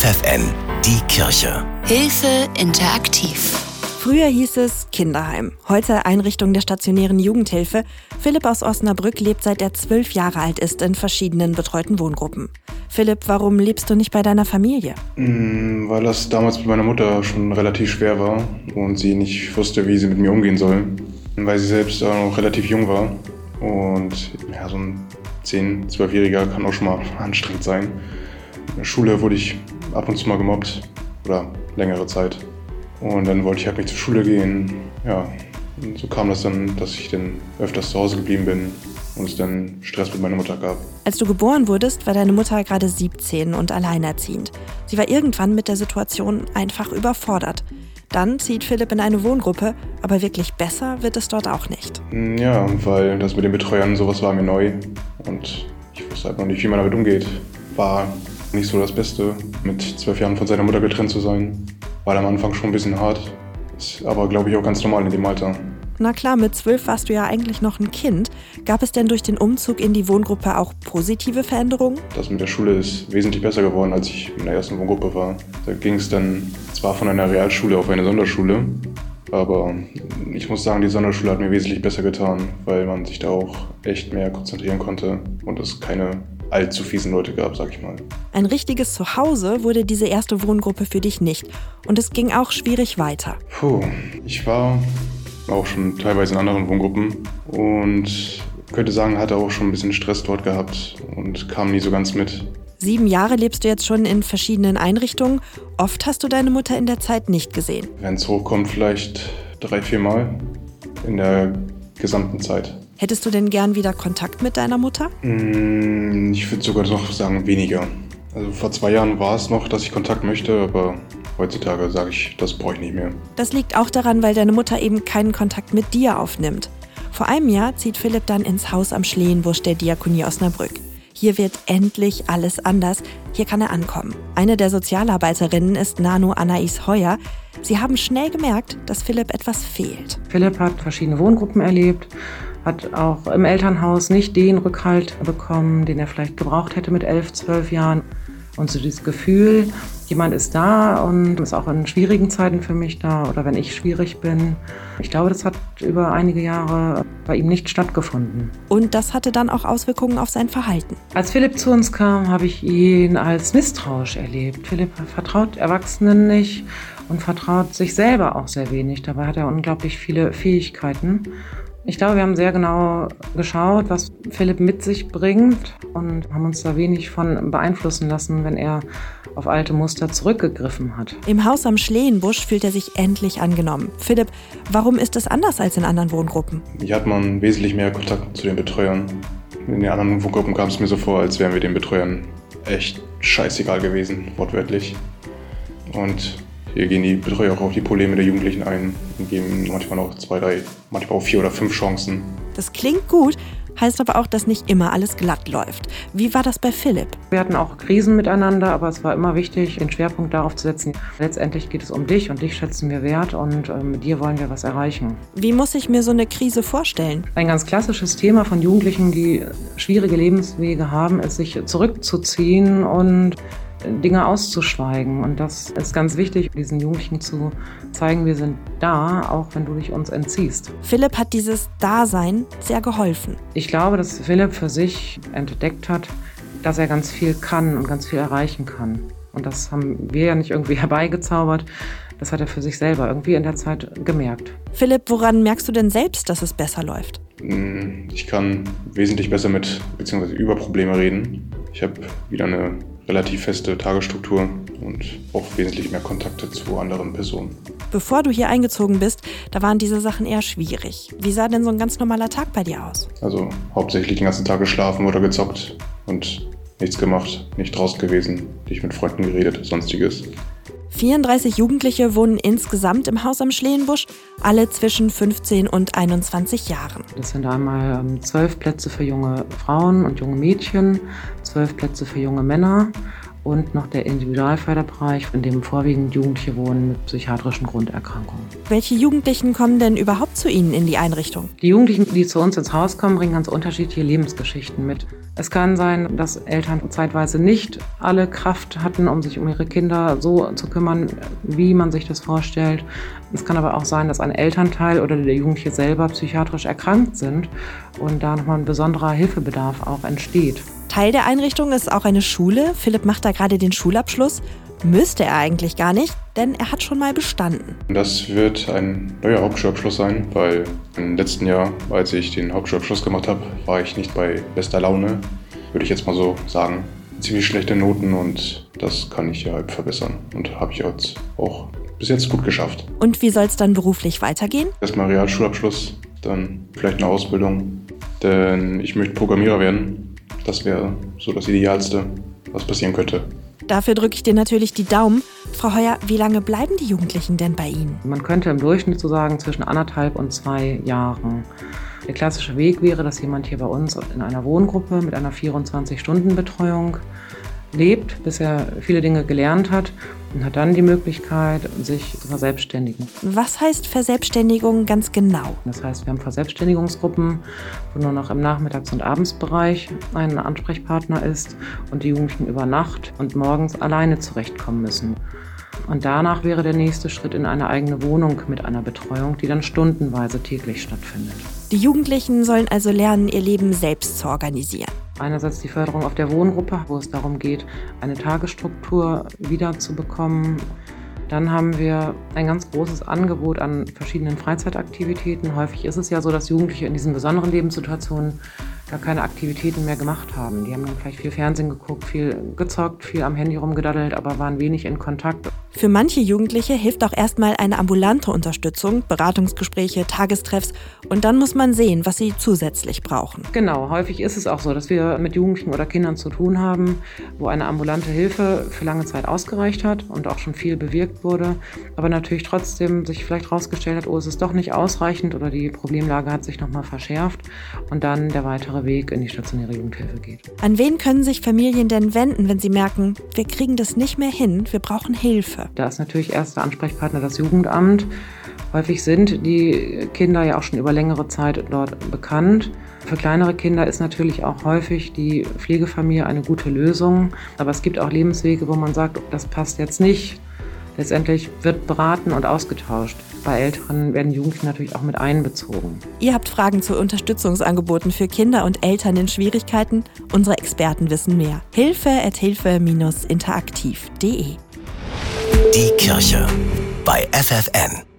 FFN, die Kirche. Hilfe interaktiv. Früher hieß es Kinderheim, heute Einrichtung der stationären Jugendhilfe. Philipp aus Osnabrück lebt seit er zwölf Jahre alt ist in verschiedenen betreuten Wohngruppen. Philipp, warum lebst du nicht bei deiner Familie? Mm, weil das damals mit meiner Mutter schon relativ schwer war und sie nicht wusste, wie sie mit mir umgehen soll. Weil sie selbst auch noch relativ jung war. Und ja, so ein 10-, 12-Jähriger kann auch schon mal anstrengend sein. In der Schule wurde ich ab und zu mal gemobbt oder längere Zeit. Und dann wollte ich halt nicht zur Schule gehen. Ja, und so kam das dann, dass ich dann öfters zu Hause geblieben bin und es dann Stress mit meiner Mutter gab. Als du geboren wurdest, war deine Mutter gerade 17 und alleinerziehend. Sie war irgendwann mit der Situation einfach überfordert. Dann zieht Philipp in eine Wohngruppe, aber wirklich besser wird es dort auch nicht. Ja, weil das mit den Betreuern, sowas war mir neu und ich wusste halt noch nicht, wie man damit umgeht. War nicht so das Beste, mit zwölf Jahren von seiner Mutter getrennt zu sein. War am Anfang schon ein bisschen hart, ist aber glaube ich auch ganz normal in dem Alter. Na klar, mit zwölf warst du ja eigentlich noch ein Kind. Gab es denn durch den Umzug in die Wohngruppe auch positive Veränderungen? Das mit der Schule ist wesentlich besser geworden, als ich in der ersten Wohngruppe war. Da ging es dann zwar von einer Realschule auf eine Sonderschule, aber ich muss sagen, die Sonderschule hat mir wesentlich besser getan, weil man sich da auch echt mehr konzentrieren konnte und es keine allzu fiesen Leute gab, sag ich mal. Ein richtiges Zuhause wurde diese erste Wohngruppe für dich nicht. Und es ging auch schwierig weiter. Puh, ich war auch schon teilweise in anderen Wohngruppen und könnte sagen, hatte auch schon ein bisschen Stress dort gehabt und kam nie so ganz mit. Sieben Jahre lebst du jetzt schon in verschiedenen Einrichtungen. Oft hast du deine Mutter in der Zeit nicht gesehen. Wenn es hochkommt, vielleicht drei, vier Mal in der gesamten Zeit. Hättest du denn gern wieder Kontakt mit deiner Mutter? Mm, Ich würde sogar noch sagen, weniger. Also vor zwei Jahren war es noch, dass ich Kontakt möchte, aber heutzutage sage ich, das brauche ich nicht mehr. Das liegt auch daran, weil deine Mutter eben keinen Kontakt mit dir aufnimmt. Vor einem Jahr zieht Philipp dann ins Haus am Schleenbusch der Diakonie Osnabrück. Hier wird endlich alles anders. Hier kann er ankommen. Eine der Sozialarbeiterinnen ist Nano Anais Heuer. Sie haben schnell gemerkt, dass Philipp etwas fehlt. Philipp hat verschiedene Wohngruppen erlebt, hat auch im Elternhaus nicht den Rückhalt bekommen, den er vielleicht gebraucht hätte mit elf, zwölf Jahren. Und so dieses Gefühl, jemand ist da und ist auch in schwierigen Zeiten für mich da oder wenn ich schwierig bin. Ich glaube, das hat über einige Jahre bei ihm nicht stattgefunden. Und das hatte dann auch Auswirkungen auf sein Verhalten. Als Philipp zu uns kam, habe ich ihn als misstrauisch erlebt. Philipp vertraut Erwachsenen nicht und vertraut sich selber auch sehr wenig. Dabei hat er unglaublich viele Fähigkeiten. Ich glaube, wir haben sehr genau geschaut, was Philipp mit sich bringt und haben uns da wenig von beeinflussen lassen, wenn er auf alte Muster zurückgegriffen hat. Im Haus am Schleenbusch fühlt er sich endlich angenommen. Philipp, warum ist es anders als in anderen Wohngruppen? Hier hat man wesentlich mehr Kontakt zu den Betreuern. In den anderen Wohngruppen kam es mir so vor, als wären wir den Betreuern echt scheißegal gewesen, wortwörtlich. Und hier gehen die Betreuer auch auf die Probleme der Jugendlichen ein und geben manchmal noch zwei, drei, manchmal auch vier oder fünf Chancen. Das klingt gut, heißt aber auch, dass nicht immer alles glatt läuft. Wie war das bei Philipp? Wir hatten auch Krisen miteinander, aber es war immer wichtig, den Schwerpunkt darauf zu setzen. Letztendlich geht es um dich und dich schätzen wir wert und äh, mit dir wollen wir was erreichen. Wie muss ich mir so eine Krise vorstellen? Ein ganz klassisches Thema von Jugendlichen, die schwierige Lebenswege haben, ist, sich zurückzuziehen und Dinge auszuschweigen. Und das ist ganz wichtig, diesen Jugendlichen zu zeigen, wir sind da, auch wenn du dich uns entziehst. Philipp hat dieses Dasein sehr geholfen. Ich glaube, dass Philipp für sich entdeckt hat, dass er ganz viel kann und ganz viel erreichen kann. Und das haben wir ja nicht irgendwie herbeigezaubert. Das hat er für sich selber irgendwie in der Zeit gemerkt. Philipp, woran merkst du denn selbst, dass es besser läuft? Mm, Ich kann wesentlich besser mit bzw. über Probleme reden. Ich habe wieder eine relativ feste Tagesstruktur und auch wesentlich mehr Kontakte zu anderen Personen. Bevor du hier eingezogen bist, da waren diese Sachen eher schwierig. Wie sah denn so ein ganz normaler Tag bei dir aus? Also hauptsächlich den ganzen Tag geschlafen oder gezockt und nichts gemacht, nicht draußen gewesen, nicht mit Freunden geredet, sonstiges. 34 Jugendliche wohnen insgesamt im Haus am Schleenbusch, alle zwischen 15 und 21 Jahren. Das sind einmal ähm, zwölf Plätze für junge Frauen und junge Mädchen, zwölf Plätze für junge Männer und noch der Individualförderbereich, in dem vorwiegend Jugendliche wohnen mit psychiatrischen Grunderkrankungen. Welche Jugendlichen kommen denn überhaupt zu Ihnen in die Einrichtung? Die Jugendlichen, die zu uns ins Haus kommen, bringen ganz unterschiedliche Lebensgeschichten mit. Es kann sein, dass Eltern zeitweise nicht alle Kraft hatten, um sich um ihre Kinder so zu kümmern, wie man sich das vorstellt. Es kann aber auch sein, dass ein Elternteil oder der Jugendliche selber psychiatrisch erkrankt sind und da nochmal ein besonderer Hilfebedarf auch entsteht. Teil der Einrichtung ist auch eine Schule. Philipp macht da gerade den Schulabschluss. Müsste er eigentlich gar nicht, denn er hat schon mal bestanden. Das wird ein neuer Hauptschulabschluss sein, weil im letzten Jahr, als ich den Hauptschulabschluss gemacht habe, war ich nicht bei bester Laune, würde ich jetzt mal so sagen. Ziemlich schlechte Noten und das kann ich ja halt verbessern und habe ich jetzt auch bis jetzt gut geschafft. Und wie soll es dann beruflich weitergehen? Erstmal Realschulabschluss, dann vielleicht eine Ausbildung, denn ich möchte Programmierer werden das wäre so das Idealste, was passieren könnte. Dafür drücke ich dir natürlich die Daumen. Frau Heuer, wie lange bleiben die Jugendlichen denn bei Ihnen? Man könnte im Durchschnitt so sagen zwischen anderthalb und zwei Jahren. Der klassische Weg wäre, dass jemand hier bei uns in einer Wohngruppe mit einer 24-Stunden-Betreuung lebt, bis er viele Dinge gelernt hat und hat dann die Möglichkeit, sich zu verselbstständigen. Was heißt Verselbstständigung ganz genau? Das heißt, wir haben Verselbstständigungsgruppen, wo nur noch im Nachmittags- und Abendsbereich ein Ansprechpartner ist und die Jugendlichen über Nacht und morgens alleine zurechtkommen müssen. Und danach wäre der nächste Schritt in eine eigene Wohnung mit einer Betreuung, die dann stundenweise täglich stattfindet. Die Jugendlichen sollen also lernen, ihr Leben selbst zu organisieren. Einerseits die Förderung auf der Wohngruppe, wo es darum geht, eine Tagesstruktur wiederzubekommen. Dann haben wir ein ganz großes Angebot an verschiedenen Freizeitaktivitäten. Häufig ist es ja so, dass Jugendliche in diesen besonderen Lebenssituationen gar keine Aktivitäten mehr gemacht haben. Die haben dann vielleicht viel Fernsehen geguckt, viel gezockt, viel am Handy rumgedaddelt, aber waren wenig in Kontakt. Für manche Jugendliche hilft auch erstmal eine ambulante Unterstützung, Beratungsgespräche, Tagestreffs und dann muss man sehen, was sie zusätzlich brauchen. Genau, häufig ist es auch so, dass wir mit Jugendlichen oder Kindern zu tun haben, wo eine ambulante Hilfe für lange Zeit ausgereicht hat und auch schon viel bewirkt wurde, aber natürlich trotzdem sich vielleicht herausgestellt hat, oh, es ist doch nicht ausreichend oder die Problemlage hat sich nochmal verschärft und dann der weitere Weg in die stationäre Jugendhilfe geht. An wen können sich Familien denn wenden, wenn sie merken, wir kriegen das nicht mehr hin, wir brauchen Hilfe? Da ist natürlich erster Ansprechpartner das Jugendamt. Häufig sind die Kinder ja auch schon über längere Zeit dort bekannt. Für kleinere Kinder ist natürlich auch häufig die Pflegefamilie eine gute Lösung. Aber es gibt auch Lebenswege, wo man sagt, das passt jetzt nicht. Letztendlich wird beraten und ausgetauscht. Bei Älteren werden Jugendliche natürlich auch mit einbezogen. Ihr habt Fragen zu Unterstützungsangeboten für Kinder und Eltern in Schwierigkeiten? Unsere Experten wissen mehr. Hilfe at hilfe-interaktiv.de Die Kirche bei FFN.